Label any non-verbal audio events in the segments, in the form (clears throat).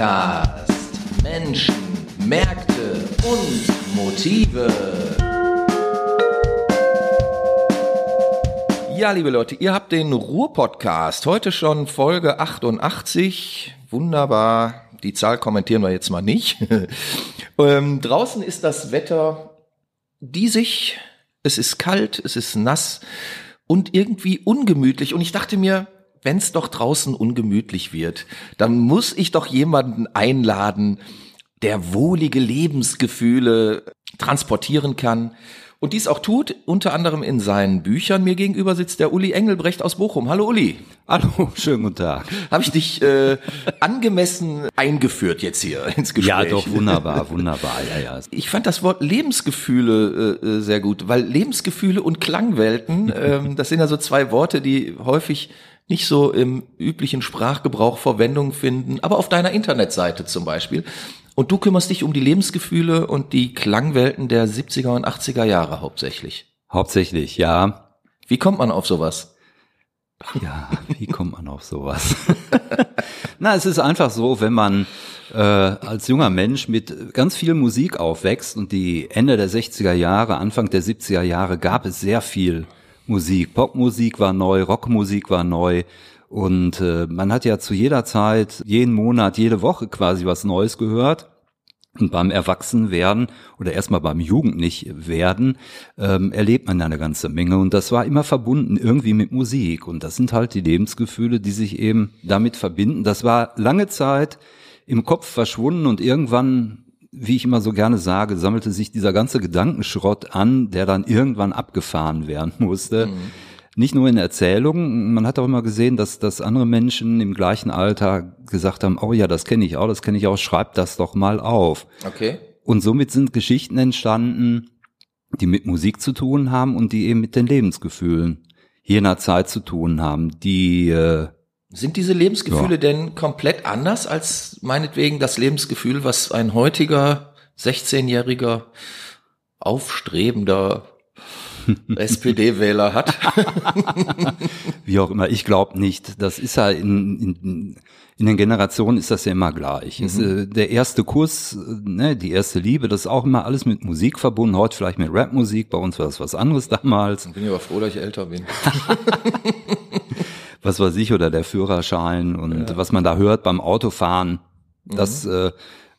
Podcast. Menschen, Märkte und Motive. Ja, liebe Leute, ihr habt den Ruhr-Podcast. Heute schon Folge 88. Wunderbar. Die Zahl kommentieren wir jetzt mal nicht. (laughs) ähm, draußen ist das Wetter diesig. Es ist kalt, es ist nass und irgendwie ungemütlich. Und ich dachte mir, wenn es doch draußen ungemütlich wird, dann muss ich doch jemanden einladen, der wohlige Lebensgefühle transportieren kann und dies auch tut, unter anderem in seinen Büchern. Mir gegenüber sitzt der Uli Engelbrecht aus Bochum. Hallo Uli. Hallo, schönen guten Tag. Habe ich dich äh, angemessen eingeführt jetzt hier ins Gespräch? Ja, doch, wunderbar, wunderbar, ja, ja. Ich fand das Wort Lebensgefühle äh, äh sehr gut, weil Lebensgefühle und Klangwelten, ähm, das sind ja so zwei Worte, die häufig nicht so im üblichen Sprachgebrauch Verwendung finden, aber auf deiner Internetseite zum Beispiel. Und du kümmerst dich um die Lebensgefühle und die Klangwelten der 70er und 80er Jahre hauptsächlich. Hauptsächlich, ja. Wie kommt man auf sowas? Ja, wie kommt man auf sowas? (laughs) Na, es ist einfach so, wenn man äh, als junger Mensch mit ganz viel Musik aufwächst und die Ende der 60er Jahre, Anfang der 70er Jahre gab es sehr viel Musik. Popmusik war neu, Rockmusik war neu. Und äh, man hat ja zu jeder Zeit, jeden Monat, jede Woche quasi was Neues gehört. Und beim Erwachsenwerden oder erstmal beim Jugendlichwerden ähm, erlebt man eine ganze Menge. Und das war immer verbunden irgendwie mit Musik. Und das sind halt die Lebensgefühle, die sich eben damit verbinden. Das war lange Zeit im Kopf verschwunden und irgendwann wie ich immer so gerne sage, sammelte sich dieser ganze Gedankenschrott an, der dann irgendwann abgefahren werden musste. Mhm. Nicht nur in Erzählungen, man hat auch immer gesehen, dass, dass andere Menschen im gleichen Alter gesagt haben, oh ja, das kenne ich auch, das kenne ich auch, schreib das doch mal auf. Okay. Und somit sind Geschichten entstanden, die mit Musik zu tun haben und die eben mit den Lebensgefühlen jener Zeit zu tun haben, die äh, sind diese Lebensgefühle ja. denn komplett anders als meinetwegen das Lebensgefühl, was ein heutiger 16-jähriger aufstrebender (laughs) SPD-Wähler hat? (laughs) Wie auch immer, ich glaube nicht. Das ist ja in, in, in den Generationen ist das ja immer gleich. Mhm. Ist, äh, der erste Kuss, ne, die erste Liebe, das ist auch immer alles mit Musik verbunden. Heute vielleicht mit Rapmusik, bei uns war das was anderes damals. Ich bin aber froh, dass ich älter bin. (laughs) was weiß ich, oder der Führerschein und ja. was man da hört beim Autofahren, mhm. das, äh,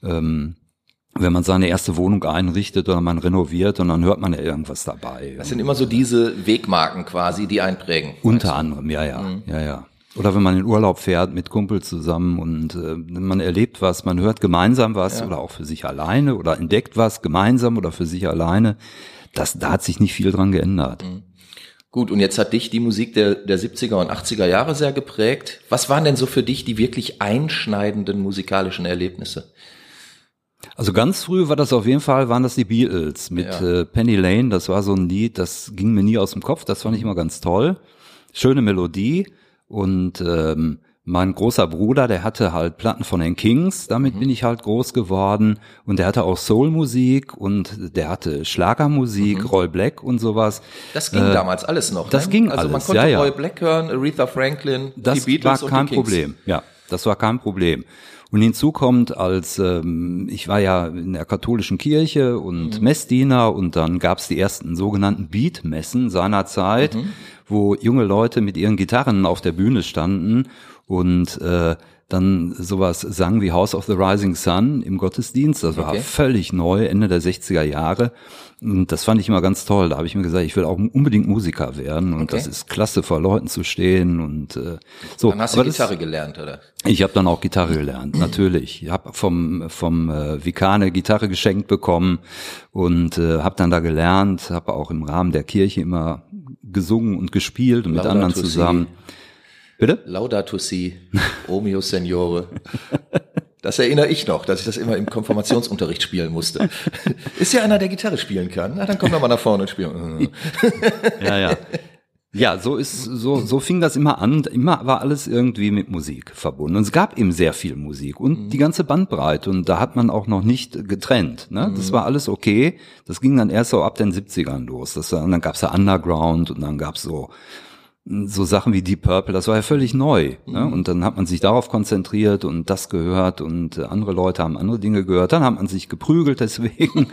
ähm, wenn man seine erste Wohnung einrichtet oder man renoviert und dann hört man ja irgendwas dabei. Das sind immer so diese Wegmarken quasi, die einprägen. Unter anderem, ja, ja, mhm. ja, ja. Oder wenn man in Urlaub fährt mit Kumpel zusammen und äh, man erlebt was, man hört gemeinsam was ja. oder auch für sich alleine oder entdeckt was gemeinsam oder für sich alleine. Das, da hat sich nicht viel dran geändert. Mhm. Gut, und jetzt hat dich die Musik der, der 70er und 80er Jahre sehr geprägt. Was waren denn so für dich die wirklich einschneidenden musikalischen Erlebnisse? Also ganz früh war das auf jeden Fall, waren das die Beatles mit ja. äh, Penny Lane. Das war so ein Lied, das ging mir nie aus dem Kopf. Das fand ich immer ganz toll. Schöne Melodie und ähm, mein großer Bruder, der hatte halt Platten von den Kings, damit mhm. bin ich halt groß geworden und der hatte auch Soulmusik und der hatte Schlagermusik, mhm. Roy Black und sowas. Das ging äh, damals alles noch. Das ne? ging also alles. Also man konnte ja, ja. Roy Black hören, Aretha Franklin, das die Beatles war kein und die Kings. Problem. Ja, das war kein Problem. Und hinzu kommt, als ähm, ich war ja in der katholischen Kirche und mhm. Messdiener und dann gab's die ersten sogenannten Beatmessen seinerzeit, mhm. wo junge Leute mit ihren Gitarren auf der Bühne standen und äh, dann sowas sang wie House of the Rising Sun im Gottesdienst. Das war okay. völlig neu, Ende der 60er Jahre. Und das fand ich immer ganz toll. Da habe ich mir gesagt, ich will auch unbedingt Musiker werden. Und okay. das ist klasse, vor Leuten zu stehen. Und äh, so. Dann hast du Gitarre das, gelernt, oder? Ich habe dann auch Gitarre gelernt, natürlich. Ich habe vom vom äh, Vikane Gitarre geschenkt bekommen und äh, habe dann da gelernt. Habe auch im Rahmen der Kirche immer gesungen und gespielt und mit anderen zusammen. Sie. Bitte? Laudato si, Omeo Signore. Das erinnere ich noch, dass ich das immer im Konfirmationsunterricht spielen musste. Ist ja einer, der Gitarre spielen kann. Na, dann komm doch mal nach vorne und spielen. (laughs) ja, ja. Ja, so ist, so, so fing das immer an. Immer war alles irgendwie mit Musik verbunden. Und es gab eben sehr viel Musik und mhm. die ganze Bandbreite. Und da hat man auch noch nicht getrennt. Ne? Mhm. Das war alles okay. Das ging dann erst so ab den 70ern los. Das, und dann gab's ja Underground und dann gab's so so Sachen wie Deep Purple, das war ja völlig neu. Ne? Mhm. Und dann hat man sich darauf konzentriert und das gehört und äh, andere Leute haben andere Dinge gehört. Dann hat man sich geprügelt deswegen.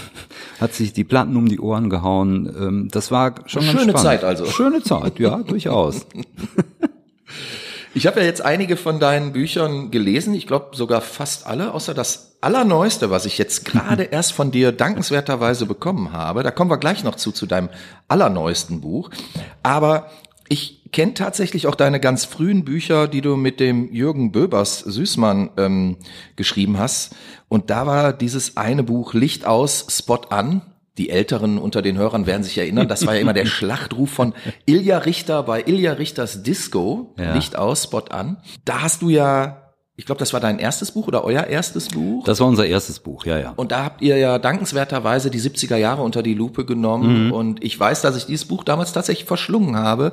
(laughs) hat sich die Platten um die Ohren gehauen. Ähm, das war schon ganz Schöne. Zeit also. Schöne Zeit, ja, durchaus. (laughs) (laughs) Ich habe ja jetzt einige von deinen Büchern gelesen, ich glaube sogar fast alle, außer das allerneueste, was ich jetzt gerade erst von dir dankenswerterweise bekommen habe. Da kommen wir gleich noch zu, zu deinem allerneuesten Buch. Aber ich kenne tatsächlich auch deine ganz frühen Bücher, die du mit dem Jürgen Böbers Süßmann ähm, geschrieben hast. Und da war dieses eine Buch Licht aus, Spot an. Die Älteren unter den Hörern werden sich erinnern, das war ja immer der (laughs) Schlachtruf von Ilja Richter bei Ilja Richters Disco, Ja. Licht aus, Spot an. Da hast du ja, ich glaube, das war dein erstes Buch oder euer erstes Buch. Das war unser erstes Buch, ja, ja. Und da habt ihr ja dankenswerterweise die 70er Jahre unter die Lupe genommen. Und ich weiß, dass ich dieses Buch damals tatsächlich verschlungen habe.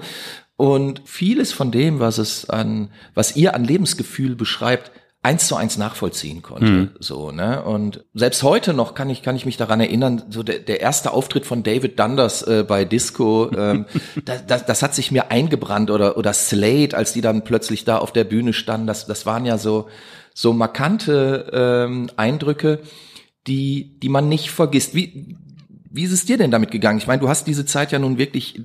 Und vieles von dem, was es an, was ihr an Lebensgefühl beschreibt, eins zu eins nachvollziehen konnte. So, ne? Und selbst heute noch kann ich, kann ich mich daran erinnern, so der, der erste Auftritt von David Dundas äh, bei Disco, ähm, (laughs) das, das, das hat sich mir eingebrannt oder, oder Slade, als die dann plötzlich da auf der Bühne standen, das, das waren ja so, so markante ähm, Eindrücke, die, die man nicht vergisst. Wie, wie ist es dir denn damit gegangen? Ich meine, du hast diese Zeit ja nun wirklich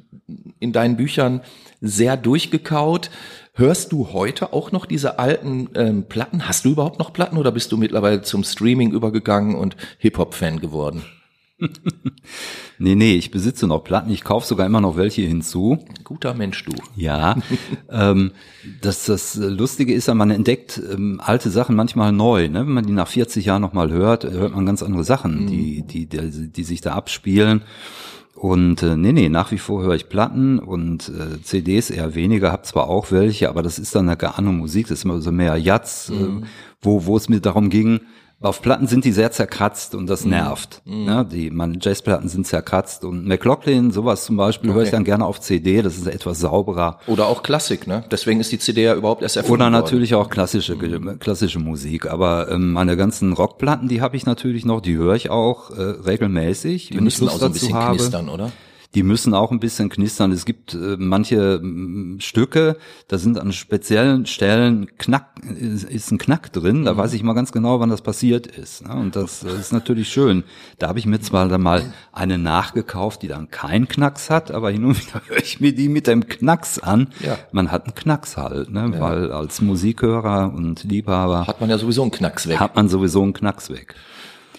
in deinen Büchern sehr durchgekaut. Hörst du heute auch noch diese alten ähm, Platten? Hast du überhaupt noch Platten oder bist du mittlerweile zum Streaming übergegangen und Hip-Hop-Fan geworden? (laughs) Nee, nee, ich besitze noch Platten, ich kaufe sogar immer noch welche hinzu. Guter Mensch, du. Ja, (laughs) ähm, das, das Lustige ist ja, man entdeckt ähm, alte Sachen manchmal neu. Ne? Wenn man die nach 40 Jahren nochmal hört, hört man ganz andere Sachen, die, die, die, die sich da abspielen. Und äh, nee, nee, nach wie vor höre ich Platten und äh, CDs eher weniger, hab zwar auch welche, aber das ist dann eine gar andere Musik, das ist immer so mehr Jazz, äh, wo, wo es mir darum ging, auf Platten sind die sehr zerkratzt und das nervt. Ja, die meine Jazzplatten sind zerkratzt und McLaughlin, sowas zum Beispiel, höre ich Okay. dann gerne auf CD, das ist etwas sauberer. Oder auch Klassik, ne? Deswegen ist die CD ja überhaupt erst erfunden Oder worden. natürlich auch klassische klassische Musik, aber ähm, meine ganzen Rockplatten, die habe ich natürlich noch, die höre ich auch äh, regelmäßig, Die müssen auch so ein bisschen knistern, oder? Die müssen auch ein bisschen knistern. Es gibt äh, manche mm, Stücke, da sind an speziellen Stellen Knack, ist, ist ein Knack drin. Da weiß ich mal ganz genau, wann das passiert ist. Ne? Und das äh, ist natürlich schön. Da habe ich mir zwar dann mal eine nachgekauft, die dann keinen Knacks hat, aber hin und wieder (laughs) höre ich mir die mit dem Knacks an. Ja. Man hat einen Knacks halt, ne? weil als Musikhörer und Liebhaber Hat man ja sowieso einen Knacks weg. hat man sowieso einen Knacks weg.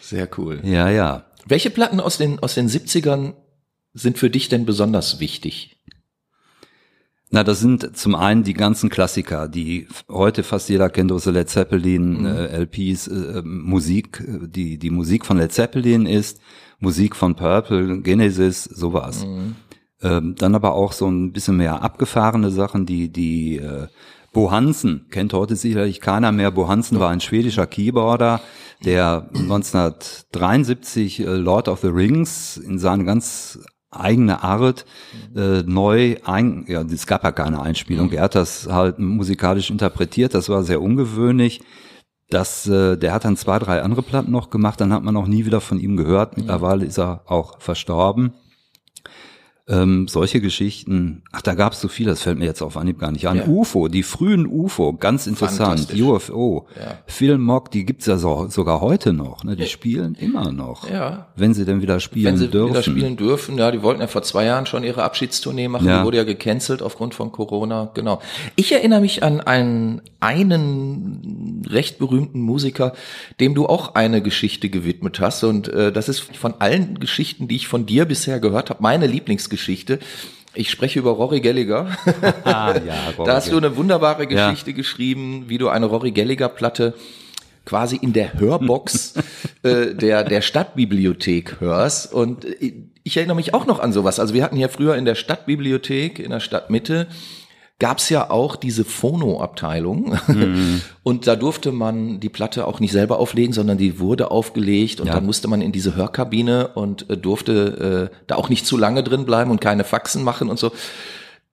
Sehr cool. Ja, ja. Welche Platten aus den, aus den 70ern sind für dich denn besonders wichtig? Na, das sind zum einen die ganzen Klassiker, die heute fast jeder kennt, aus der Led Zeppelin, äh, LPs, äh, Musik, äh, die die Musik von Led Zeppelin ist, Musik von Purple, Genesis, sowas. Ähm, dann aber auch so ein bisschen mehr abgefahrene Sachen, die die äh, Bo Hansen kennt heute sicherlich keiner mehr. Bo Hansen war ein schwedischer Keyboarder, der (clears throat) 1973 äh, Lord of the Rings in seine ganz eigene Art äh, neu ein, ja, es gab ja keine Einspielung. Er hat das halt musikalisch interpretiert. Das war sehr ungewöhnlich. Das, äh, der hat dann zwei, drei andere Platten noch gemacht. Dann hat man auch nie wieder von ihm gehört. Mittlerweile ist er auch verstorben. Ähm, solche Geschichten, ach, da gab es so viel, das fällt mir jetzt auf Anhieb gar nicht an. Ja. UFO, die frühen UFO, ganz interessant. UFO, Ja. Mock, die gibt's ja so, sogar heute noch. Ne? Die spielen immer noch. Ja. Wenn sie denn wieder spielen Wenn sie dürfen. wieder spielen dürfen, ja, die wollten ja vor zwei Jahren schon ihre Abschiedstournee machen, Ja. die wurde ja gecancelt aufgrund von Corona, genau. Ich erinnere mich an einen, einen recht berühmten Musiker, dem du auch eine Geschichte gewidmet hast und äh, das ist von allen Geschichten, die ich von dir bisher gehört habe, meine Lieblingsgeschichte. Ich spreche über Rory Gallagher. (laughs) Ah, ja, Rory da hast du eine wunderbare Ja. Geschichte geschrieben, wie du eine Rory Gallagher Platte quasi in der Hörbox (laughs) äh, der, der Stadtbibliothek hörst. Und äh, ich erinnere mich auch noch an sowas. Also wir hatten hier früher in der Stadtbibliothek, in der Stadtmitte, gab's ja auch diese Phono-Abteilung. (laughs) Und da durfte man die Platte auch nicht selber auflegen, sondern die wurde aufgelegt und Ja. dann musste man in diese Hörkabine und äh, durfte äh, da auch nicht zu lange drin bleiben und keine Faxen machen und so.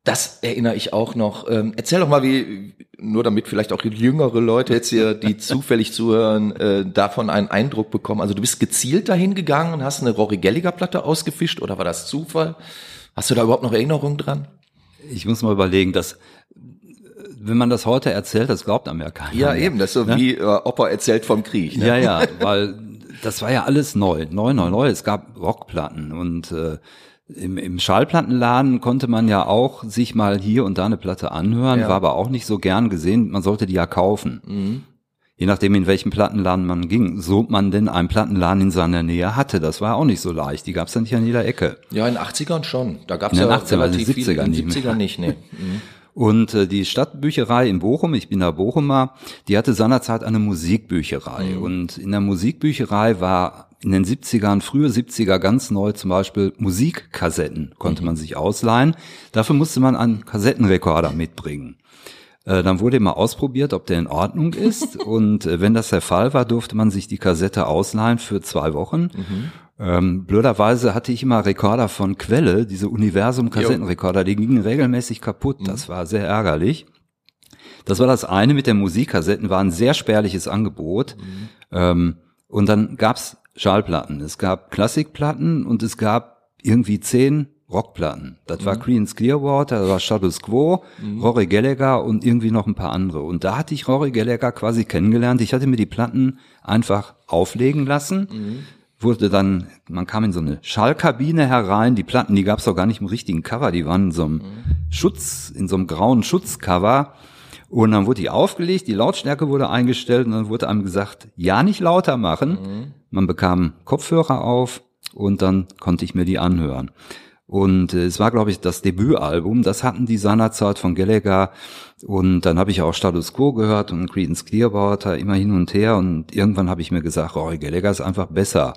Das erinnere ich auch noch. Ähm, erzähl doch mal, wie, nur damit vielleicht auch jüngere Leute jetzt hier, die (laughs) zufällig zuhören, äh, davon einen Eindruck bekommen. Also du bist gezielt dahin gegangen und hast eine Rory Gallagher Platte ausgefischt oder war das Zufall? Hast du da überhaupt noch Erinnerungen dran? Ich muss mal überlegen, dass wenn man das heute erzählt, das glaubt einem ja keiner. Ja, mehr. eben, das ist so Ne? wie äh, Opa erzählt vom Krieg. Ne? Ja, ja, weil das war ja alles neu, neu, neu, neu. Es gab Rockplatten und äh, im, im Schallplattenladen konnte man ja auch sich mal hier und da eine Platte anhören, Ja. war aber auch nicht so gern gesehen. Man sollte die ja kaufen. Mhm. Je nachdem, in welchen Plattenladen man ging, so man denn einen Plattenladen in seiner Nähe hatte. Das war auch nicht so leicht. Die gab es ja nicht an jeder Ecke. Ja, in den 80ern schon. Da gab es In ja den 80ern, relativ in den viele. 70ern In den nicht mehr. 70ern nicht, nee. Mhm. (laughs) Und äh, die Stadtbücherei in Bochum, ich bin da Bochumer, die hatte seinerzeit eine Musikbücherei. Und in der Musikbücherei war in den 70ern, frühe 70er ganz neu zum Beispiel Musikkassetten konnte man sich ausleihen. Dafür musste man einen Kassettenrekorder mitbringen. Äh, Dann wurde immer ausprobiert, ob der in Ordnung ist. (laughs) Und äh, wenn das der Fall war, durfte man sich die Kassette ausleihen für zwei Wochen. Ähm, blöderweise hatte ich immer Rekorder von Quelle, diese Universum-Kassettenrekorder, die gingen regelmäßig kaputt. Das war sehr ärgerlich. Das war das eine mit den Musikkassetten, war ein sehr spärliches Angebot. Ähm, und dann gab's Schallplatten. Es gab Klassikplatten und es gab irgendwie zehn Rockplatten. Das war Creedence Clearwater, das war Status Quo, Rory Gallagher und irgendwie noch ein paar andere. Und da hatte ich Rory Gallagher quasi kennengelernt. Ich hatte mir die Platten einfach auflegen lassen wurde dann, man kam in so eine Schallkabine herein, die Platten, die gab's auch gar nicht im richtigen Cover, die waren in so einem Schutz, in so einem grauen Schutzcover. Und dann wurde die aufgelegt, die Lautstärke wurde eingestellt und dann wurde einem gesagt, ja nicht lauter machen. Man bekam Kopfhörer auf und dann konnte ich mir die anhören. Und äh, es war, glaube ich, das Debütalbum. Das hatten die seinerzeit von Gallagher. Und dann habe ich auch Status Quo gehört und Creedence Clearwater immer hin und her. Und irgendwann habe ich mir gesagt, Rory Gallagher ist einfach besser.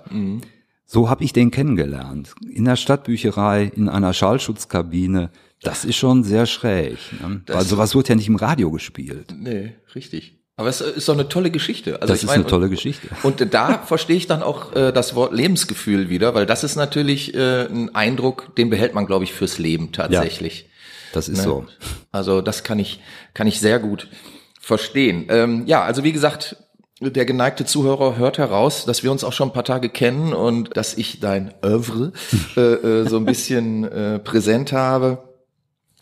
So habe ich den kennengelernt. In der Stadtbücherei, in einer Schallschutzkabine. Das ist schon sehr schräg. Ne? Weil sowas wird ja nicht im Radio gespielt. Nee, richtig. Aber es ist doch eine tolle Geschichte. Also Das ist meine, eine tolle Geschichte. Und da (laughs) verstehe ich dann auch äh, das Wort Lebensgefühl wieder, weil das ist natürlich äh, ein Eindruck, den behält man, glaube ich, fürs Leben tatsächlich. Das ist Ne? so. Also das kann ich, kann ich sehr gut verstehen. Ähm, ja, also wie gesagt, der geneigte Zuhörer hört heraus, dass wir uns auch schon ein paar Tage kennen und dass ich dein Oeuvre (laughs) äh, äh, so ein bisschen äh, präsent habe.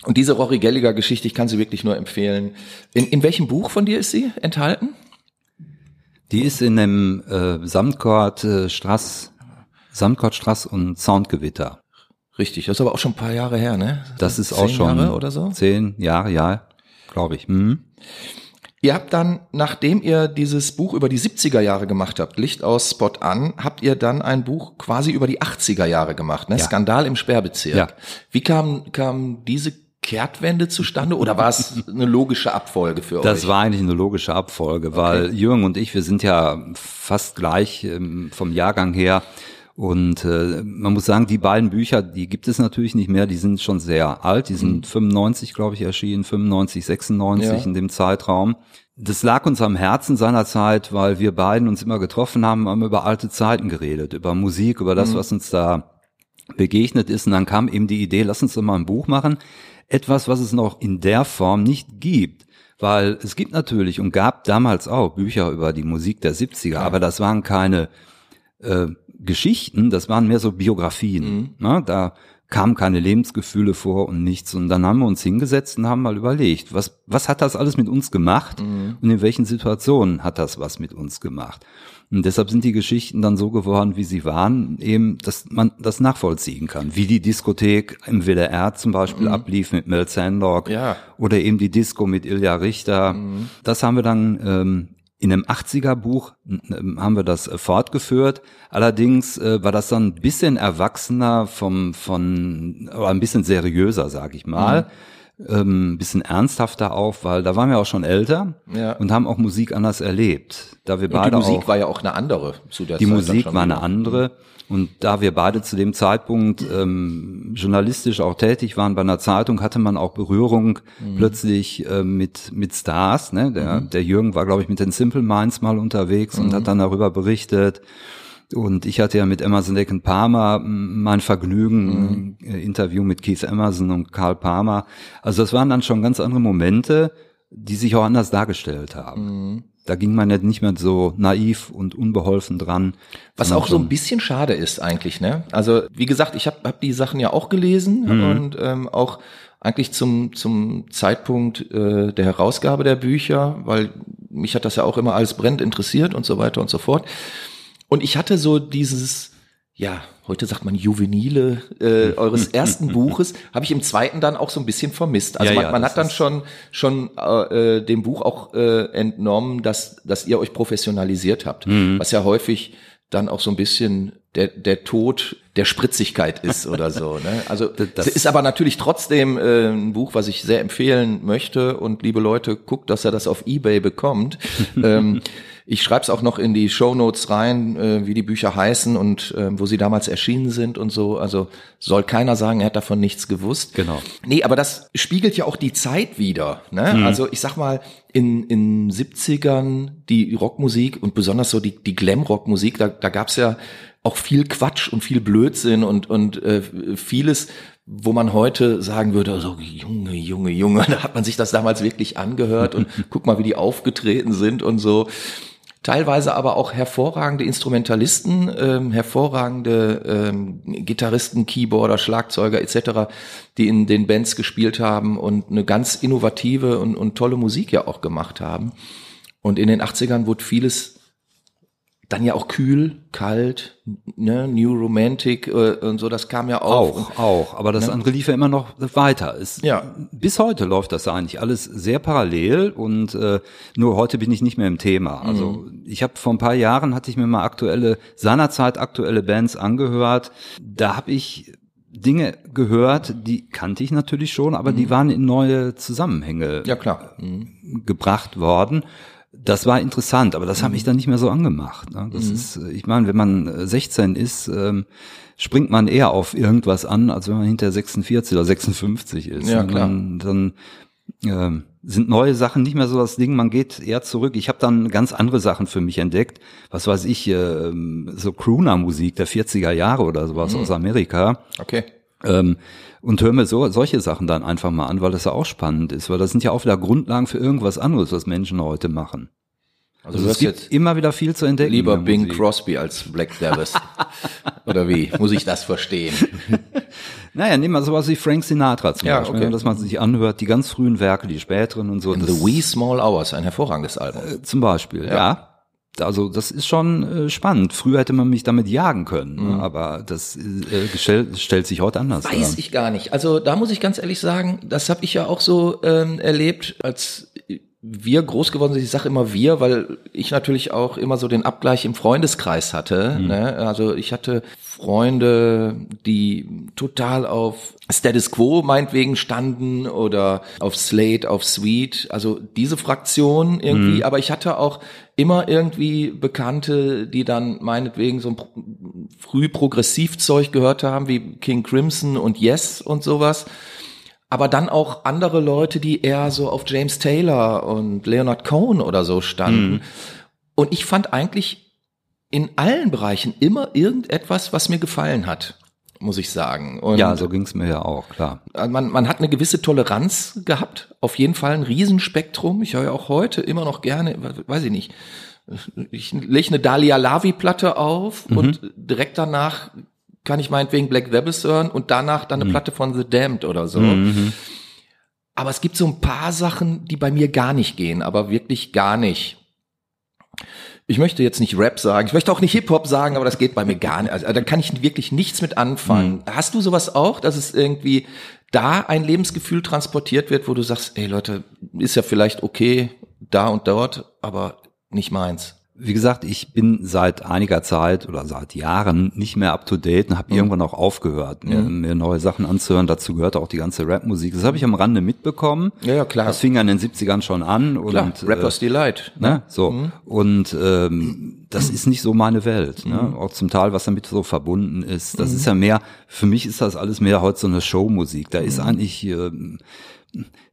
Und diese Rory Gallagher Geschichte, ich kann sie wirklich nur empfehlen. In, in welchem Buch von dir ist sie enthalten? Die ist in dem äh, Samtkord äh, Strass, Samtkord Strass und Soundgewitter. Richtig, das ist aber auch schon ein paar Jahre her, ne? Das ist Zehn auch schon Jahre oder so. zehn Jahre, ja, glaube ich. Hm. Ihr habt dann, nachdem ihr dieses Buch über die 70er Jahre gemacht habt, Licht aus Spot an, habt ihr dann ein Buch quasi über die 80er Jahre gemacht, ne? Ja. Skandal im Sperrbezirk. Ja. Wie kam, kam diese Kehrtwende zustande oder war es eine logische Abfolge für Das euch? war eigentlich eine logische Abfolge, weil Jürgen und ich, wir sind ja fast gleich ähm, vom Jahrgang her. Und äh, man muss sagen, die beiden Bücher, die gibt es natürlich nicht mehr, die sind schon sehr alt, die sind 95, glaube ich, erschienen, 95, 96 Ja. in dem Zeitraum. Das lag uns am Herzen seinerzeit, weil wir beiden uns immer getroffen haben, haben über alte Zeiten geredet, über Musik, über das, was uns da begegnet ist. Und dann kam eben die Idee, lass uns doch mal ein Buch machen. Etwas, was es noch in der Form nicht gibt. Weil es gibt natürlich und gab damals auch Bücher über die Musik der 70er, aber das waren keine äh, Geschichten, das waren mehr so Biografien. Ne? Da kamen keine Lebensgefühle vor und nichts. Und dann haben wir uns hingesetzt und haben mal überlegt, was, was hat das alles mit uns gemacht und in welchen Situationen hat das was mit uns gemacht. Und deshalb sind die Geschichten dann so geworden, wie sie waren, eben, dass man das nachvollziehen kann. Wie die Diskothek im WDR zum Beispiel ablief mit Mel Sandok Ja. oder eben die Disco mit Ilja Richter. Das haben wir dann ähm, in einem 80er Buch ähm, haben wir das äh, fortgeführt. Allerdings äh, war das dann ein bisschen erwachsener vom von oder ein bisschen seriöser, sag ich mal. Ähm, ein bisschen ernsthafter auch, weil da waren wir auch schon älter Ja. und haben auch Musik anders erlebt. Da wir Und die beide Musik auch war ja auch eine andere zu der die Zeit. dann Musik war eine andere. Und da wir beide zu dem Zeitpunkt ähm, journalistisch auch tätig waren bei einer Zeitung, hatte man auch Berührung Mhm. plötzlich äh, mit mit Stars. Ne? Der, der Jürgen war, glaube ich, mit den Simple Minds mal unterwegs Mhm. und hat dann darüber berichtet. Und ich hatte ja mit Emerson Lake and Palmer mein Vergnügen, Mhm. äh, Interview mit Keith Emerson und Karl Palmer. Also das waren dann schon ganz andere Momente, die sich auch anders dargestellt haben. Mhm. Da ging man ja nicht mehr so naiv und unbeholfen dran. Was auch so ein bisschen schade ist eigentlich, ne? Also wie gesagt, ich habe hab die Sachen ja auch gelesen Mhm. und ähm, auch eigentlich zum, zum Zeitpunkt äh, der Herausgabe der Bücher, weil mich hat das ja auch immer alles brennend interessiert und so weiter und so fort. Und ich hatte so dieses, ja, heute sagt man juvenile äh, eures (laughs) ersten Buches, habe ich im zweiten dann auch so ein bisschen vermisst. Also Ja, man, ja, man hat dann schon schon äh, äh, dem Buch auch äh, entnommen, dass dass ihr euch professionalisiert habt, Mhm. was ja häufig dann auch so ein bisschen der der Tod der Spritzigkeit ist (laughs) oder so. Ne? Also Das- ist aber natürlich trotzdem äh, ein Buch, was ich sehr empfehlen möchte und liebe Leute, guckt, dass er das auf eBay bekommt. (laughs) ähm, ich schreibe es auch noch in die Show Notes rein, äh, wie die Bücher heißen und äh, wo sie damals erschienen sind und so. Also soll keiner sagen, er hat davon nichts gewusst. Genau. Nee, aber das spiegelt ja auch die Zeit wieder. Ne? Mhm. Also ich sag mal, in in 70ern die Rockmusik und besonders so die, die Glam-Rock-Musik, da, da gab's ja auch viel Quatsch und viel Blödsinn und, und äh, vieles, wo man heute sagen würde, so Junge, Junge, Junge, (laughs) da hat man sich das damals wirklich angehört und (laughs) guck mal, wie die aufgetreten sind und so. Teilweise aber auch hervorragende Instrumentalisten, ähm, hervorragende ähm, Gitarristen, Keyboarder, Schlagzeuger etc., die in den Bands gespielt haben und eine ganz innovative und, und tolle Musik ja auch gemacht haben. Und in den 80ern wurde vieles dann ja auch kühl, kalt, ne, New Romantic äh, und so, das kam ja auf. Auch, auch. Aber das andere lief ja immer noch weiter. Es, Ja. Bis heute läuft das eigentlich alles sehr parallel und äh, nur heute bin ich nicht mehr im Thema. Also ich habe vor ein paar Jahren hatte ich mir mal aktuelle, seinerzeit aktuelle Bands angehört. Da habe ich Dinge gehört, die kannte ich natürlich schon, aber die waren in neue Zusammenhänge Ja, klar. Mhm. gebracht worden. Das war interessant, aber das hat mich dann nicht mehr so angemacht. Ne? Das ist, äh, ich meine, wenn man äh, 16 ist, ähm, springt man eher auf irgendwas an, als wenn man hinter 46 oder 56 ist. Ja, klar. Dann, dann ähm, sind neue Sachen nicht mehr so das Ding, man geht eher zurück. Ich habe dann ganz andere Sachen für mich entdeckt. Was weiß ich, ähm, so Crooner-Musik der 40er Jahre oder sowas aus Amerika. Okay. Ähm, und höre mir so, solche Sachen dann einfach mal an, weil das ja auch spannend ist, weil das sind ja auch wieder Grundlagen für irgendwas anderes, was Menschen heute machen. Also, Also es gibt jetzt immer wieder viel zu entdecken. lieber Bing. Crosby als Black Davis. (laughs) Oder wie? Muss ich das verstehen? (laughs) Naja, nehmen wir sowas wie Frank Sinatra zum Ja, Beispiel, okay. ne, dass man sich anhört, die ganz frühen Werke, die späteren und so. In das- The Wee Small Hours, ein hervorragendes Album. Zum Beispiel, ja. Also das ist schon äh, spannend. Früher hätte man mich damit jagen können, ne, aber das äh, gestell, stellt sich heute anders Mhm. Weiß dar. ich gar nicht. Also da muss ich ganz ehrlich sagen, das habe ich ja auch so ähm, erlebt, als wir groß geworden sind. Ich sage immer wir, weil ich natürlich auch immer so den Abgleich im Freundeskreis hatte. Ne? Also ich hatte Freunde, die total auf Status Quo meinetwegen standen oder auf Slate, auf Sweet. Also diese Fraktion irgendwie. Aber ich hatte auch immer irgendwie Bekannte, die dann meinetwegen so ein früh Progressivzeug gehört haben, wie King Crimson und Yes und sowas. Aber dann auch andere Leute, die eher so auf James Taylor und Leonard Cohen oder so standen. Und ich fand eigentlich in allen Bereichen immer irgendetwas, was mir gefallen hat, muss ich sagen. Und Ja, so ging's mir ja auch, klar. also man, man hat eine gewisse Toleranz gehabt, auf jeden Fall ein Riesenspektrum. Ich höre ja auch heute immer noch gerne, weiß ich nicht, ich lege eine Dalia Lavi Platte auf und direkt danach kann ich meinetwegen Black Sabbath hören und danach dann eine Platte von The Damned oder so. Aber es gibt so ein paar Sachen, die bei mir gar nicht gehen, aber wirklich gar nicht. Ich möchte jetzt nicht Rap sagen, ich möchte auch nicht Hip-Hop sagen, aber das geht bei mir gar nicht. Also da kann ich wirklich nichts mit anfangen. Hast du sowas auch, dass es irgendwie da ein Lebensgefühl transportiert wird, wo du sagst, ey Leute, ist ja vielleicht okay da und dort, aber nicht meins. Wie gesagt, ich bin seit einiger Zeit oder seit Jahren nicht mehr up to date und habe irgendwann auch aufgehört, mir, mir neue Sachen anzuhören. Dazu gehört auch die ganze Rap-Musik. Das habe ich am Rande mitbekommen. Ja, ja, klar. Das fing an in den 70ern schon an. Und, Klar, Rappers äh, Delight. Ne? So. Und ähm, das ist nicht so meine Welt. Ne? Mhm. Auch zum Teil, was damit so verbunden ist. Das ist ja mehr, für mich ist das alles mehr heute so eine Showmusik. Da Mhm. ist eigentlich, ähm,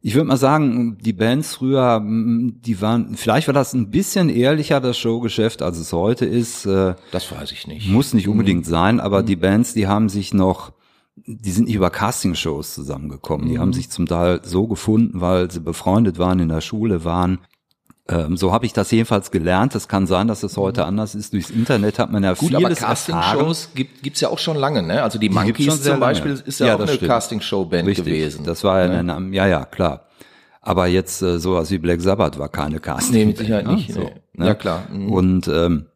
ich würde mal sagen, die Bands früher, die waren, vielleicht war das ein bisschen ehrlicher, das Showgeschäft, als es heute ist. Äh, Das weiß ich nicht. muss nicht unbedingt Mhm. sein, aber die Bands, die haben sich noch, die sind nicht über Castingshows zusammengekommen. Die Mhm. haben sich zum Teil so gefunden, weil sie befreundet waren, in der Schule waren. Ähm, so habe ich das jedenfalls gelernt. Das kann sein, dass es heute anders ist. Durchs Internet hat man ja Gut, vieles aber Castingshows gibt gibt's ja auch schon lange, ne? Also die, Monkeys zum Beispiel lange. ist ja, Ja, auch eine. Castingshow-Band gewesen. Das war ja, ne? ja, ja, klar. Aber jetzt äh, sowas wie Black Sabbath war keine Casting. Nee, mit Sicherheit ne? nicht. So, nee. ne? Ja, klar. Mhm. Und ähm,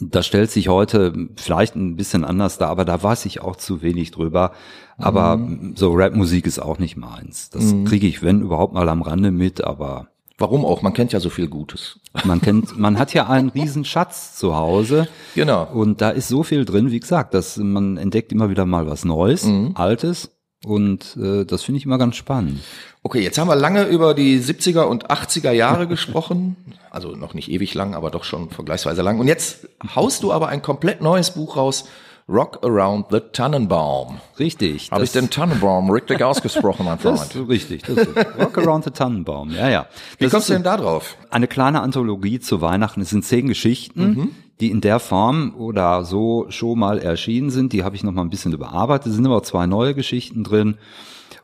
das stellt sich heute vielleicht ein bisschen anders dar, aber da weiß ich auch zu wenig drüber. Aber Mhm. so Rapmusik ist auch nicht meins. Das kriege ich, wenn überhaupt mal am Rande mit, aber Warum auch? Man kennt ja so viel Gutes. man kennt, man hat ja einen riesen Schatz zu Hause. Genau. Und da ist so viel drin, wie gesagt, dass man entdeckt immer wieder mal was Neues, Mhm. Altes. Und äh, das finde ich immer ganz spannend. Okay, jetzt haben wir lange über die 70er und 80er Jahre (laughs) gesprochen. Also noch nicht ewig lang, aber doch schon vergleichsweise lang. Und jetzt haust du aber ein komplett neues Buch raus. Rock Around the Tannenbaum. Richtig. Habe ich den Tannenbaum richtig ausgesprochen, mein (laughs) Das Freund? ist richtig. Das ist Rock Around the Tannenbaum. Ja, ja. Wie Das kommst du denn da drauf? Eine kleine Anthologie zu Weihnachten. Es sind zehn Geschichten, Mhm. die in der Form oder so schon mal erschienen sind. Die habe ich noch mal ein bisschen überarbeitet. Es sind aber auch zwei neue Geschichten drin.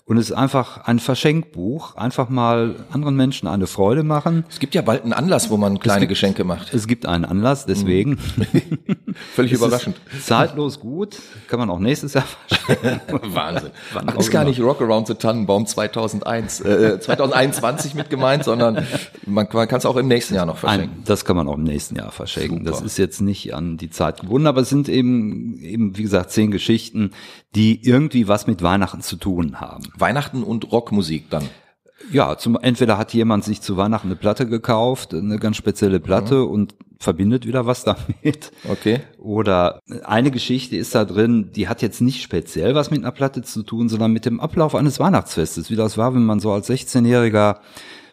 Und es ist einfach ein Verschenkbuch. Einfach mal anderen Menschen eine Freude machen. Es gibt ja bald einen Anlass, wo man kleine Geschenke macht. Es gibt einen Anlass, deswegen. (laughs) Völlig Es überraschend. Zeitlos gut. Kann man auch nächstes Jahr verschenken. (laughs) Wahnsinn. Ach, ist gar nicht Rock Around the Tannenbaum 2001, äh, 2021 mit gemeint, sondern man, man kann es auch im nächsten Jahr noch verschenken. Ein, das kann man auch im nächsten Jahr verschenken. Super. Das ist jetzt nicht an die Zeit gebunden, aber es sind eben, eben, wie gesagt, zehn Geschichten, die irgendwie was mit Weihnachten zu tun haben. Weihnachten und Rockmusik dann. Ja, zum, entweder hat jemand sich zu Weihnachten eine Platte gekauft, eine ganz spezielle Platte und verbindet wieder was damit. Okay. Oder eine Geschichte ist da drin, die hat jetzt nicht speziell was mit einer Platte zu tun, sondern mit dem Ablauf eines Weihnachtsfestes, wie das war, wenn man so als 16-Jähriger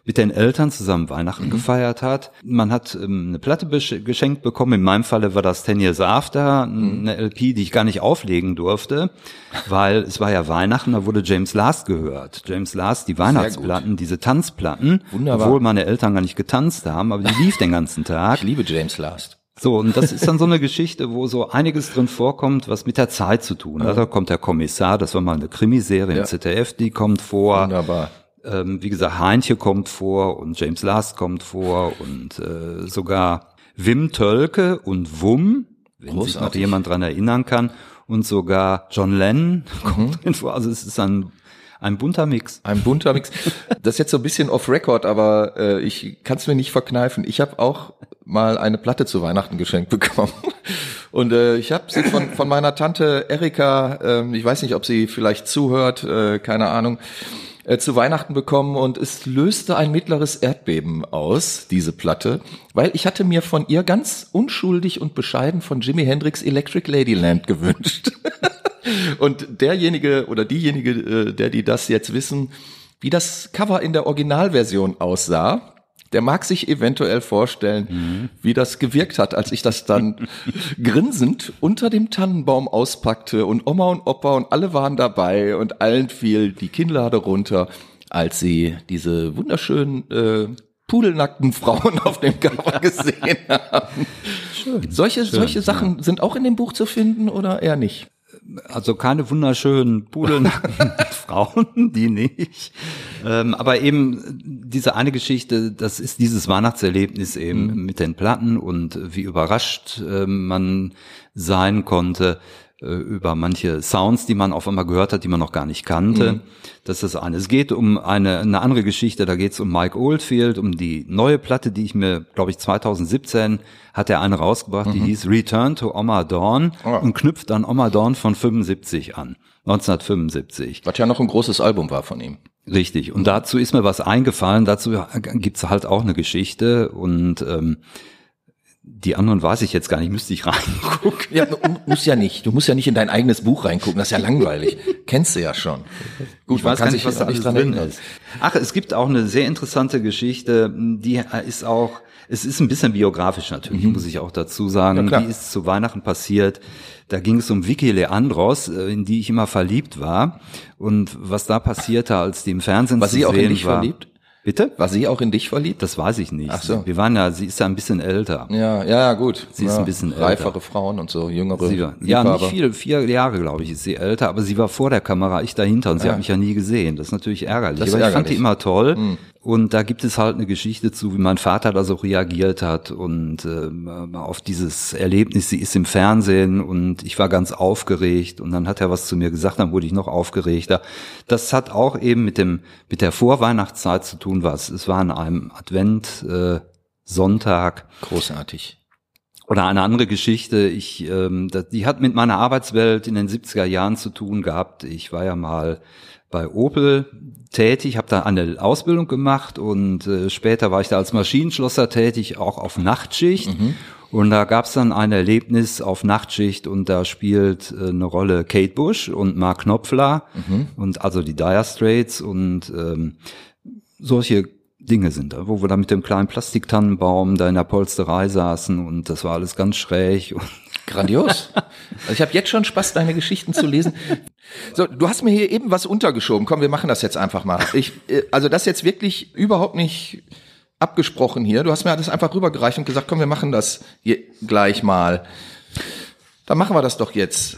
mit den Eltern zusammen Weihnachten gefeiert hat. Man hat ähm, eine Platte geschenkt bekommen. In meinem Falle war das Ten Years After, eine LP, die ich gar nicht auflegen durfte, weil es war ja Weihnachten, da wurde James Last gehört. James Last, die Weihnachtsplatten, diese Tanzplatten, Wunderbar. obwohl meine Eltern gar nicht getanzt haben, aber die lief den ganzen Tag. Ich liebe James Last. So, und das ist dann so eine Geschichte, wo so einiges drin vorkommt, was mit der Zeit zu tun hat. Da kommt der Kommissar, das war mal eine Krimiserie Ja. im ZDF, die kommt vor. Wunderbar. Ähm, wie gesagt, Heinche kommt vor und James Last kommt vor und äh, sogar Wim Tölke und Wum, wenn sich noch Großartig. jemand dran erinnern kann, und sogar John Lennon (laughs) Mhm. kommt drin vor. Also es ist ein, ein bunter Mix. Ein bunter Mix. Das ist jetzt so ein bisschen off record, aber äh, ich kann es mir nicht verkneifen. Ich habe auch mal eine Platte zu Weihnachten geschenkt bekommen. (laughs) Und äh, ich habe sie von, von meiner Tante Erika, ähm, ich weiß nicht, ob sie vielleicht zuhört, äh, keine Ahnung, äh, zu Weihnachten bekommen und es löste ein mittleres Erdbeben aus, diese Platte, weil ich hatte mir von ihr ganz unschuldig und bescheiden von Jimi Hendrix Electric Ladyland gewünscht. (laughs) Und derjenige oder diejenige, äh, der die das jetzt wissen, wie das Cover in der Originalversion aussah, der mag sich eventuell vorstellen, wie das gewirkt hat, als ich das dann (laughs) grinsend unter dem Tannenbaum auspackte und Oma und Opa und alle waren dabei und allen fiel die Kinnlade runter, als sie diese wunderschönen äh, pudelnackten Frauen auf dem Cover (laughs) gesehen haben. Schön. Solche, solche Sachen sind auch in dem Buch zu finden oder eher nicht? Also keine wunderschönen pudelnackten (laughs) Frauen, die nicht. Ähm, aber eben diese eine Geschichte, das ist dieses Weihnachtserlebnis eben mit den Platten und wie überrascht äh, man sein konnte über manche Sounds, die man auf einmal gehört hat, die man noch gar nicht kannte. Das ist das eine. Es geht um eine, eine andere Geschichte, da geht es um Mike Oldfield, um die neue Platte, die ich mir, glaube ich, 2017 hat er eine rausgebracht, die hieß Return to Oma Dawn Ah. und knüpft an Oma Dawn von 75 an. 1975. Was ja noch ein großes Album war von ihm. Richtig. Und dazu ist mir was eingefallen. Dazu gibt's halt auch eine Geschichte und ähm, die anderen weiß ich jetzt gar nicht, müsste ich reingucken. Ja, du musst ja nicht. Du musst ja nicht in dein eigenes Buch reingucken. Das ist ja langweilig. Kennst du ja schon. Gut, Ich weiß gar nicht, was da alles dran drin ist. Ach, es gibt auch eine sehr interessante Geschichte, die ist auch, es ist ein bisschen biografisch natürlich, muss ich auch dazu sagen. Mhm. Ja, die ist zu Weihnachten passiert. Da ging es um Vicky Leandros, äh, in die ich immer verliebt war. Und was da passierte, als die im Fernsehen War zu sie auch in sehen dich war. verliebt? Bitte? War sie auch in dich verliebt? Das weiß ich nicht. Ach so. Wir waren ja, sie ist ja ein bisschen älter. Ja, ja, gut. Sie ist ja, ein bisschen älter. reifere Frauen und so, jüngere. Sie war, ja, nicht viel, vier Jahre, glaube ich, ist sie älter, aber sie war vor der Kamera, ich dahinter und sie Ja. hat mich ja nie gesehen. Das ist natürlich ärgerlich. Das ist aber ich fand ärgerlich. die immer toll. Und da gibt es halt eine Geschichte zu, wie mein Vater da so reagiert hat und äh, auf dieses Erlebnis, sie ist im Fernsehen und ich war ganz aufgeregt und dann hat er was zu mir gesagt, dann wurde ich noch aufgeregter. Das hat auch eben mit dem mit der Vorweihnachtszeit zu tun, was es war an einem Advent äh, Sonntag. Großartig. Oder eine andere Geschichte, ich, ähm, das, die hat mit meiner Arbeitswelt in den 70er Jahren zu tun gehabt. Ich war ja mal bei Opel tätig, habe da eine Ausbildung gemacht und äh, später war ich da als Maschinenschlosser tätig, auch auf Nachtschicht. Mhm. Und da gab's dann ein Erlebnis auf Nachtschicht und da spielt äh, eine Rolle Kate Bush und Mark Knopfler mhm. und also die Dire Straits und ähm, solche Dinge sind da, wo wir da mit dem kleinen Plastiktannenbaum da in der Polsterei saßen und das war alles ganz schräg. Grandios. Also ich habe jetzt schon Spaß, deine Geschichten zu lesen. So, du hast mir hier eben was untergeschoben. Komm, wir machen das jetzt einfach mal. Ich, äh, also das jetzt wirklich überhaupt nicht abgesprochen hier. Du hast mir das einfach rübergereicht und gesagt, komm, wir machen das gleich mal. Dann machen wir das doch jetzt.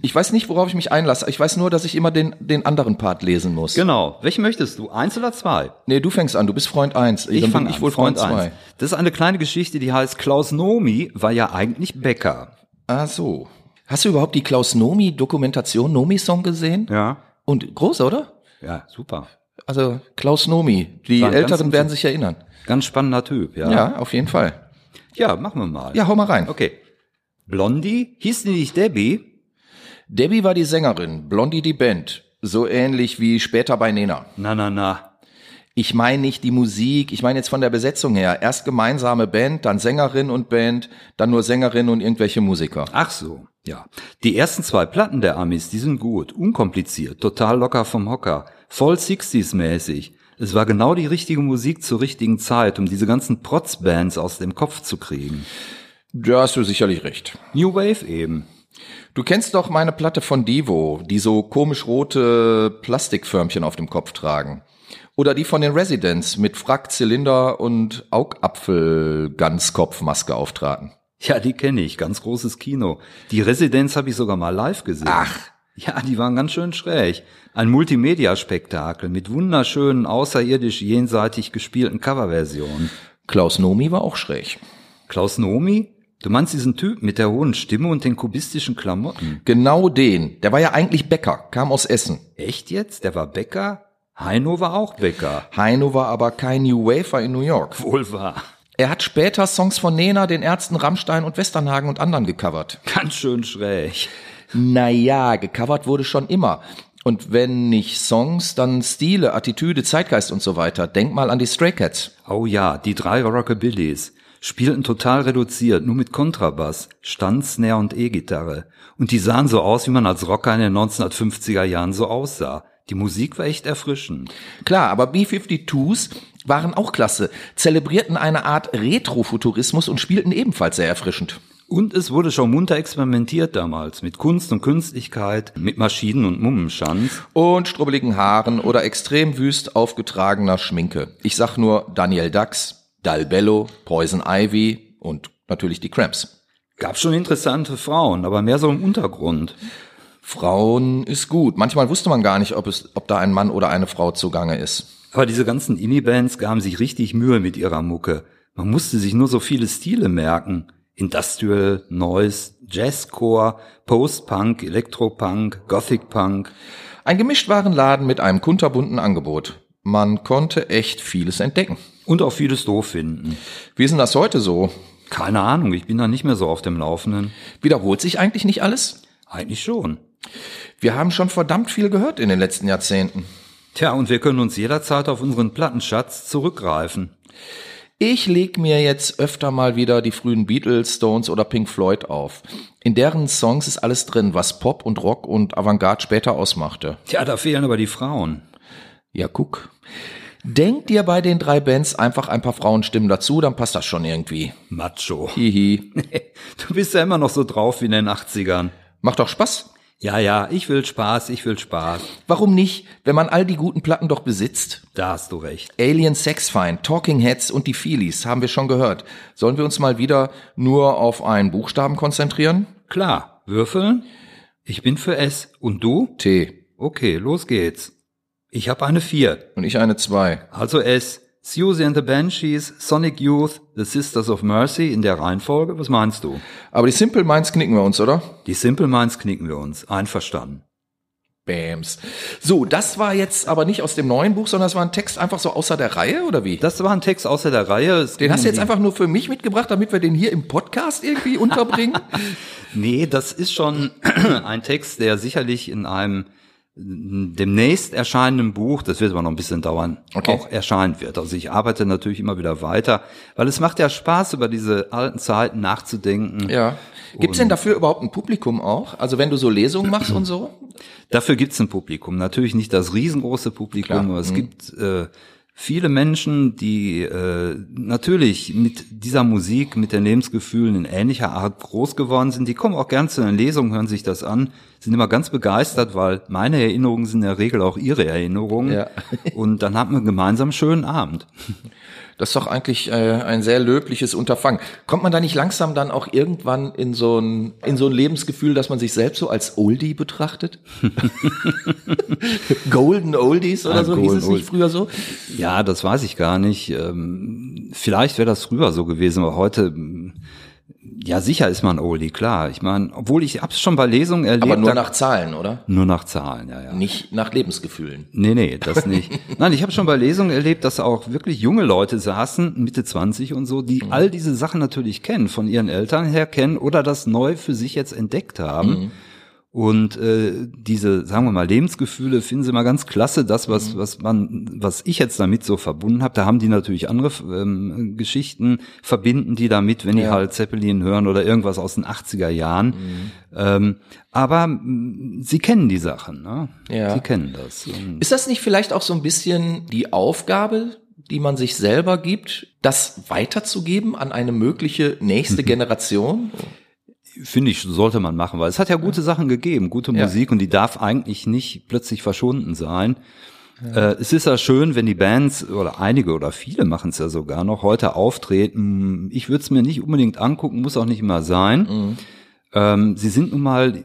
Ich weiß nicht, worauf ich mich einlasse. Ich weiß nur, dass ich immer den, den anderen Part lesen muss. Genau. Welchen möchtest du? Eins oder zwei? Nee, du fängst an. Du bist Freund eins. Ich, fange ich wohl Freund, Freund zwei. Das ist eine kleine Geschichte, die heißt Klaus Nomi war ja eigentlich Bäcker. Ah, so. Hast du überhaupt die Klaus Nomi Dokumentation Nomi Song gesehen? Ja. Und groß, oder? Ja, super. Also Klaus Nomi. Die Älteren werden sich erinnern. Ganz spannender Typ, ja. Ja, auf jeden Fall. Ja, machen wir mal. Ja, hau mal rein. Okay. Blondie? Hieß die nicht Debbie? Debbie war die Sängerin, Blondie die Band. So ähnlich wie später bei Nena. Na, na, na. Ich meine nicht die Musik, ich meine jetzt von der Besetzung her. Erst gemeinsame Band, dann Sängerin und Band, dann nur Sängerin und irgendwelche Musiker. Ach so, ja. Die ersten zwei Platten der Amis, die sind gut, unkompliziert, total locker vom Hocker, voll 60s mäßig. Es war genau die richtige Musik zur richtigen Zeit, um diese ganzen Protzbands aus dem Kopf zu kriegen. Da hast du sicherlich recht. New Wave eben. Du kennst doch meine Platte von Divo, die so komisch rote Plastikförmchen auf dem Kopf tragen. Oder die von den Residents mit Frack, Zylinder und Augapfel-Ganzkopfmaske auftraten. Ja, die kenne ich. Ganz großes Kino. Die Residents habe ich sogar mal live gesehen. Ach. Ja, die waren ganz schön schräg. Ein Multimedia-Spektakel mit wunderschönen, außerirdisch jenseitig gespielten Coverversionen. Klaus Nomi war auch schräg. Klaus Nomi? Du meinst diesen Typ mit der hohen Stimme und den kubistischen Klamotten? Genau den. Der war ja eigentlich Bäcker, kam aus Essen. Echt jetzt? Der war Bäcker? Heino war auch Bäcker. Heino war aber kein New Wafer in New York. Wohl wahr. Er hat später Songs von Nena, den Ärzten Rammstein und Westernhagen und anderen gecovert. Ganz schön schräg. Naja, gecovert wurde schon immer. Und wenn nicht Songs, dann Stile, Attitüde, Zeitgeist und so weiter. Denk mal an die Stray Cats. Oh ja, die drei Rockabillys spielten total reduziert, nur mit Kontrabass, Stand, Snare und E-Gitarre. Und die sahen so aus, wie man als Rocker in den 1950er Jahren so aussah. Die Musik war echt erfrischend. Klar, aber B-52s waren auch klasse, zelebrierten eine Art Retrofuturismus und spielten ebenfalls sehr erfrischend. Und es wurde schon munter experimentiert damals mit Kunst und Künstlichkeit, mit Maschinen und Mummenschanz. Und strubbeligen Haaren oder extrem wüst aufgetragener Schminke. Ich sag nur Daniel Dax, Dalbello, Poison Ivy und natürlich die Cramps. Gab schon interessante Frauen, aber mehr so im Untergrund. Frauen ist gut. Manchmal wusste man gar nicht, ob es, ob da ein Mann oder eine Frau zugange ist. Aber diese ganzen Indie-Bands gaben sich richtig Mühe mit ihrer Mucke. Man musste sich nur so viele Stile merken. Industrial, Noise, Jazzcore, Post-Punk, Elektropunk, Gothic-Punk. Ein Gemischtwarenladen mit einem kunterbunten Angebot. Man konnte echt vieles entdecken. Und auch vieles doof finden. Wie ist denn das heute so? Keine Ahnung, ich bin da nicht mehr so auf dem Laufenden. Wiederholt sich eigentlich nicht alles? Eigentlich schon. Wir haben schon verdammt viel gehört in den letzten Jahrzehnten. Tja, und wir können uns jederzeit auf unseren Plattenschatz zurückgreifen. Ich leg mir jetzt öfter mal wieder die frühen Beatles, Stones oder Pink Floyd auf. In deren Songs ist alles drin, was Pop und Rock und Avantgarde später ausmachte. Tja, da fehlen aber die Frauen. Ja, guck. Denk dir bei den drei Bands einfach ein paar Frauenstimmen dazu, dann passt das schon irgendwie. Macho. Hihi. (laughs) du bist ja immer noch so drauf wie in den 80ern. Macht doch Spaß. Ja, ja, ich will Spaß, ich will Spaß. Warum nicht, wenn man all die guten Platten doch besitzt? Da hast du recht. Alien Sex Fine, Talking Heads und die Feelies haben wir schon gehört. Sollen wir uns mal wieder nur auf einen Buchstaben konzentrieren? Klar. Würfeln? Ich bin für S. Und du? T. Okay, los geht's. Ich habe eine 4. Und ich eine 2. Also S. Susie and the Banshees, Sonic Youth, The Sisters of Mercy in der Reihenfolge. Was meinst du? Aber die Simple Minds knicken wir uns, oder? Die Simple Minds knicken wir uns. Einverstanden. Bams. So, das war jetzt aber nicht aus dem neuen Buch, sondern das war ein Text einfach so außer der Reihe, oder wie? Das war ein Text außer der Reihe. Es den hast du jetzt einfach nur für mich mitgebracht, damit wir den hier im Podcast irgendwie (laughs) unterbringen? nee, das ist schon (clears throat) ein Text, der sicherlich in einem demnächst erscheinenden Buch, das wird aber noch ein bisschen dauern, okay. auch erscheinen wird. Also ich arbeite natürlich immer wieder weiter, weil es macht ja Spaß, über diese alten Zeiten nachzudenken. Ja. Gibt es denn dafür überhaupt ein Publikum auch? Also wenn du so Lesungen machst und so? Dafür gibt's ein Publikum. Natürlich nicht das riesengroße Publikum, Klar. aber es mhm. gibt äh, viele Menschen, die äh, natürlich mit dieser Musik, mit den Lebensgefühlen in ähnlicher Art groß geworden sind, die kommen auch gern zu den Lesungen, hören sich das an, sind immer ganz begeistert, weil meine Erinnerungen sind in der Regel auch ihre Erinnerungen. Ja. (laughs) Und dann haben wir gemeinsam einen schönen Abend. Das ist doch eigentlich äh, ein sehr löbliches Unterfangen. Kommt man da nicht langsam dann auch irgendwann in so ein, in so ein Lebensgefühl, dass man sich selbst so als Oldie betrachtet? (laughs) Golden Oldies oder ah, so, hieß es nicht früher so? Ja, das weiß ich gar nicht. Ähm, vielleicht wäre das früher so gewesen, aber heute ja, sicher ist man Oldie, klar. Ich meine, obwohl ich hab's schon bei Lesungen erlebt. Aber nur nach Zahlen, oder? Nur nach Zahlen, ja, ja. Nicht nach Lebensgefühlen. Nee, nee, das nicht. (laughs) Nein, ich habe schon bei Lesungen erlebt, dass auch wirklich junge Leute saßen, Mitte 20 und so, die mhm. all diese Sachen natürlich kennen, von ihren Eltern her kennen oder das neu für sich jetzt entdeckt haben. Mhm. Und äh, diese, sagen wir mal, Lebensgefühle finden sie mal ganz klasse. Das, was, mhm. was man, was ich jetzt damit so verbunden habe, da haben die natürlich andere ähm, Geschichten, verbinden die damit, wenn ja. die halt Zeppelin hören oder irgendwas aus den 80er Jahren. Mhm. Ähm, aber mh, sie kennen die Sachen, ne? Ja. Sie kennen das. Ist das nicht vielleicht auch so ein bisschen die Aufgabe, die man sich selber gibt, das weiterzugeben an eine mögliche nächste (laughs) Generation? Finde ich, sollte man machen, weil es hat ja gute Sachen gegeben, gute ja. Musik und die darf eigentlich nicht plötzlich verschwunden sein. Ja. Äh, es ist ja schön, wenn die Bands oder einige oder viele machen es ja sogar noch heute auftreten. Ich würde es mir nicht unbedingt angucken, muss auch nicht immer sein. Mhm. Ähm, sie sind nun mal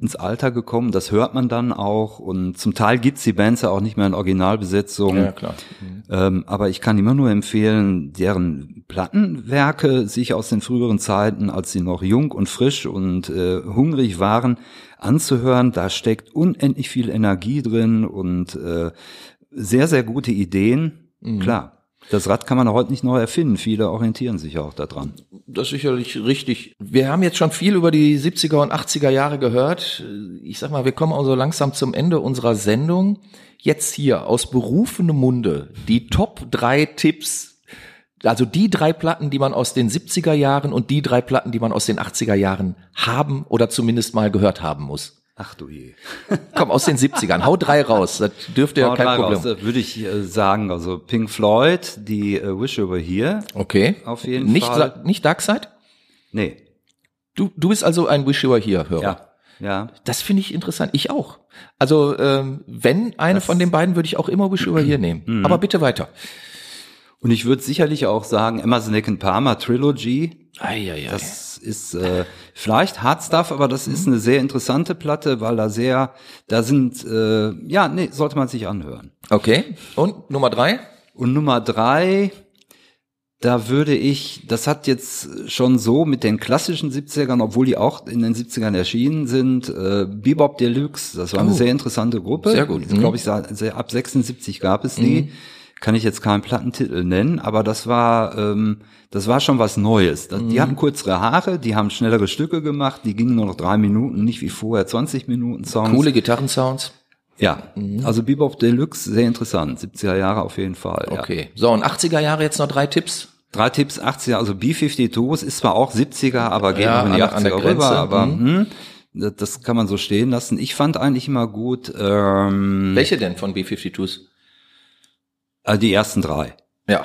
ins Alter gekommen, das hört man dann auch und zum Teil gibt's die Bands ja auch nicht mehr in Originalbesetzung. Ja, klar. Mhm. Ähm, aber ich kann immer nur empfehlen, deren Plattenwerke sich aus den früheren Zeiten, als sie noch jung und frisch und äh, hungrig waren, anzuhören. Da steckt unendlich viel Energie drin und äh, sehr, sehr gute Ideen. Mhm. Klar, das Rad kann man heute nicht neu erfinden. Viele orientieren sich auch daran. Das ist sicherlich richtig. Wir haben jetzt schon viel über die 70er und 80er Jahre gehört. Ich sag mal, wir kommen also langsam zum Ende unserer Sendung. Jetzt hier aus berufenem Munde die Top drei Tipps. Also die drei Platten, die man aus den 70er Jahren und die drei Platten, die man aus den 80er Jahren haben oder zumindest mal gehört haben muss. Ach du je. (laughs) Komm, aus den 70ern. Hau drei raus. Das dürfte ja kein Problem. Raus, würde ich äh, sagen. Also Pink Floyd, die uh, Wish Over Here. Okay. Auf jeden nicht, Fall. Nicht Dark Side? Nee. Du, du bist also ein Wish Over Here-Hörer. Ja. Ja. Das finde ich interessant. Ich auch. Also ähm, wenn eine das von den beiden, würde ich auch immer Wish Over Here nehmen. Mhm. Aber bitte weiter. Und ich würde sicherlich auch sagen, Emerson Lake Palmer Trilogy. Ei, ei, ei. Das ist äh, vielleicht Hard Stuff, aber das ist eine sehr interessante Platte, weil da sehr, da sind, äh, ja, nee, sollte man sich anhören. Okay. Und Nummer drei? Und Nummer drei, da würde ich, das hat jetzt schon so mit den klassischen 70ern, obwohl die auch in den 70ern erschienen sind, äh, Bebop Deluxe, das war oh. eine sehr interessante Gruppe. Sehr gut. Mhm. Glaube ich, ab 76 gab es die. Mhm kann ich jetzt keinen Plattentitel nennen, aber das war, ähm, das war schon was Neues. Das, mhm. Die hatten kürzere Haare, die haben schnellere Stücke gemacht, die gingen nur noch drei Minuten, nicht wie vorher 20 Minuten Songs. Coole Gitarrensounds. Ja, mhm. also Bebop Deluxe, sehr interessant. 70er Jahre auf jeden Fall. Okay. Ja. So, und 80er Jahre jetzt noch drei Tipps? Drei Tipps, 80er, also B-52s ist zwar auch 70er, aber geht ja, noch in die 80er rüber, aber mhm. hm, das kann man so stehen lassen. Ich fand eigentlich immer gut. Ähm, Welche denn von B-52s? Also die ersten drei. Ja.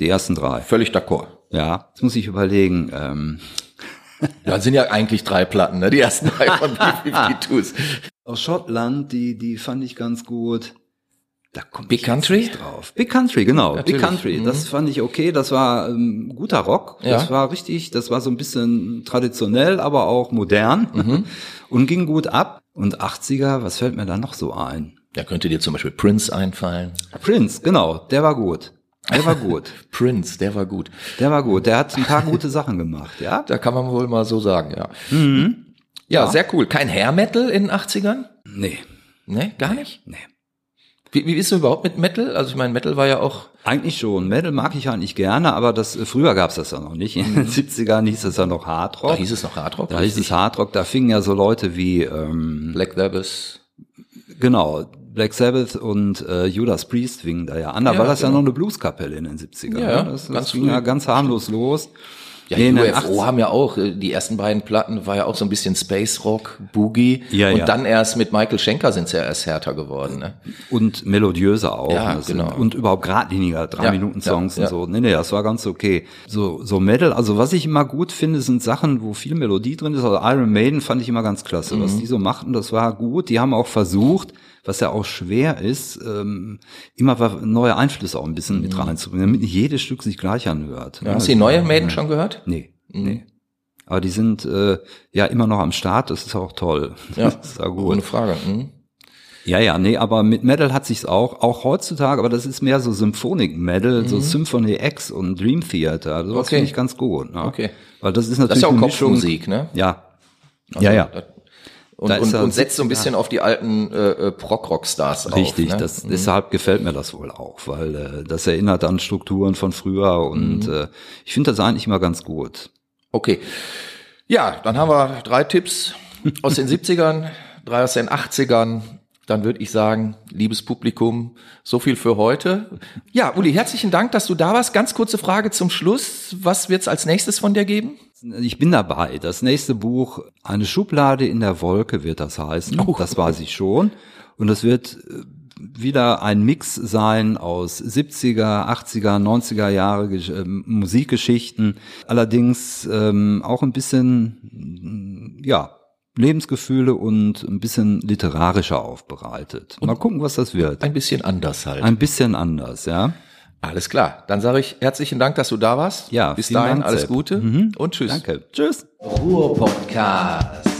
Die ersten drei. Völlig d'accord. Ja, jetzt muss ich überlegen. Ähm. (laughs) Ja, sind ja eigentlich drei Platten, ne? Die ersten drei von (laughs) B-52s. Aus Schottland, die, die fand ich ganz gut. Da kommt Big Country drauf. Big Country, genau. Natürlich. Big Country. Mhm. Das fand ich okay. Das war ähm, guter Rock. Ja. Das war richtig. Das war so ein bisschen traditionell, aber auch modern mhm. (laughs) und ging gut ab. Und 80er, was fällt mir da noch so ein? Da könnte dir zum Beispiel Prince einfallen. Prince, genau, der war gut. Der war gut. (laughs) Prince, der war gut. Der war gut. Der hat ein paar gute Sachen gemacht, ja? Da kann man wohl mal so sagen, ja. Mhm. Ja, ja, sehr cool. Kein Hair Metal in den 80ern? Nee. Nee, gar nicht? Nee. Wie, wie bist du überhaupt mit Metal? Also ich meine, Metal war ja auch. Eigentlich schon. Metal mag ich eigentlich gerne, aber das früher gab's das ja noch nicht. In den 70ern hieß es ja noch Hardrock. Da hieß es noch Hardrock. Da hieß es Hardrock. Da fingen ja so Leute wie ähm, Black Sabbath. Genau, Black Sabbath und äh, Judas Priest fingen da ja an. Da ja, war das genau. ja noch eine Blueskapelle in den 70ern. Ja, ne? das, das ganz ging ja ganz harmlos los. Ja, nee, die UFO haben ja auch, äh, die ersten beiden Platten war ja auch so ein bisschen Space Rock, Boogie. Ja, und ja. dann erst mit Michael Schenker sind sie ja erst härter geworden. Ne? Und melodiöser auch. Ja, genau. und überhaupt geradliniger, drei ja, Minuten Songs ja, und so. Nee, nee, das war ganz okay. So, so Metal, also was ich immer gut finde, sind Sachen, wo viel Melodie drin ist. Also Iron Maiden fand ich immer ganz klasse. Mhm. Was die so machten, das war gut. Die haben auch versucht, was ja auch schwer ist, ähm, immer neue Einflüsse auch ein bisschen mhm. mit reinzubringen, damit nicht jedes Stück sich gleich anhört. Ja, hast du die neue Maiden schon gehört? Nee, mhm. nee. Aber die sind äh, ja immer noch am Start, das ist auch toll. (laughs) Ja, das ist auch gut. ohne Frage. Mhm. Ja, ja, nee, aber mit Metal hat sich's auch, auch heutzutage, aber das ist mehr so Symphonic Metal, mhm. so Symphony X und Dream Theater, sowas okay. finde ich ganz gut. Ne? Okay. Weil das ist natürlich das ist ja auch Kopfmusik, ne? Ja. Also, ja, ja und, und, und setzt so ein bisschen auf die alten äh, äh Prog-Rock-Stars auf. Richtig, ne? das, mhm. deshalb gefällt mir das wohl auch, weil äh, das erinnert an Strukturen von früher und mhm. äh, ich finde das eigentlich immer ganz gut. Okay. Ja, dann haben wir drei Tipps aus den 70ern, drei aus den 80ern. Dann würde ich sagen, liebes Publikum, so viel für heute. Ja, Uli, herzlichen Dank, dass du da warst. Ganz kurze Frage zum Schluss. Was wird's als nächstes von dir geben? Ich bin dabei. Das nächste Buch, eine Schublade in der Wolke wird das heißen. Oh. Das weiß ich schon. Und das wird äh, wieder ein Mix sein aus 70er, 80er, 90er Jahre äh, Musikgeschichten. Allerdings ähm, auch ein bisschen, ja, Lebensgefühle und ein bisschen literarischer aufbereitet. Mal gucken, was das wird. Ein bisschen anders halt. Ein bisschen anders, ja. Alles klar. Dann sage ich herzlichen Dank, dass du da warst. Ja, bis dahin Dank, alles Gute mhm. und tschüss. Danke. Tschüss. Ruhr Podcast.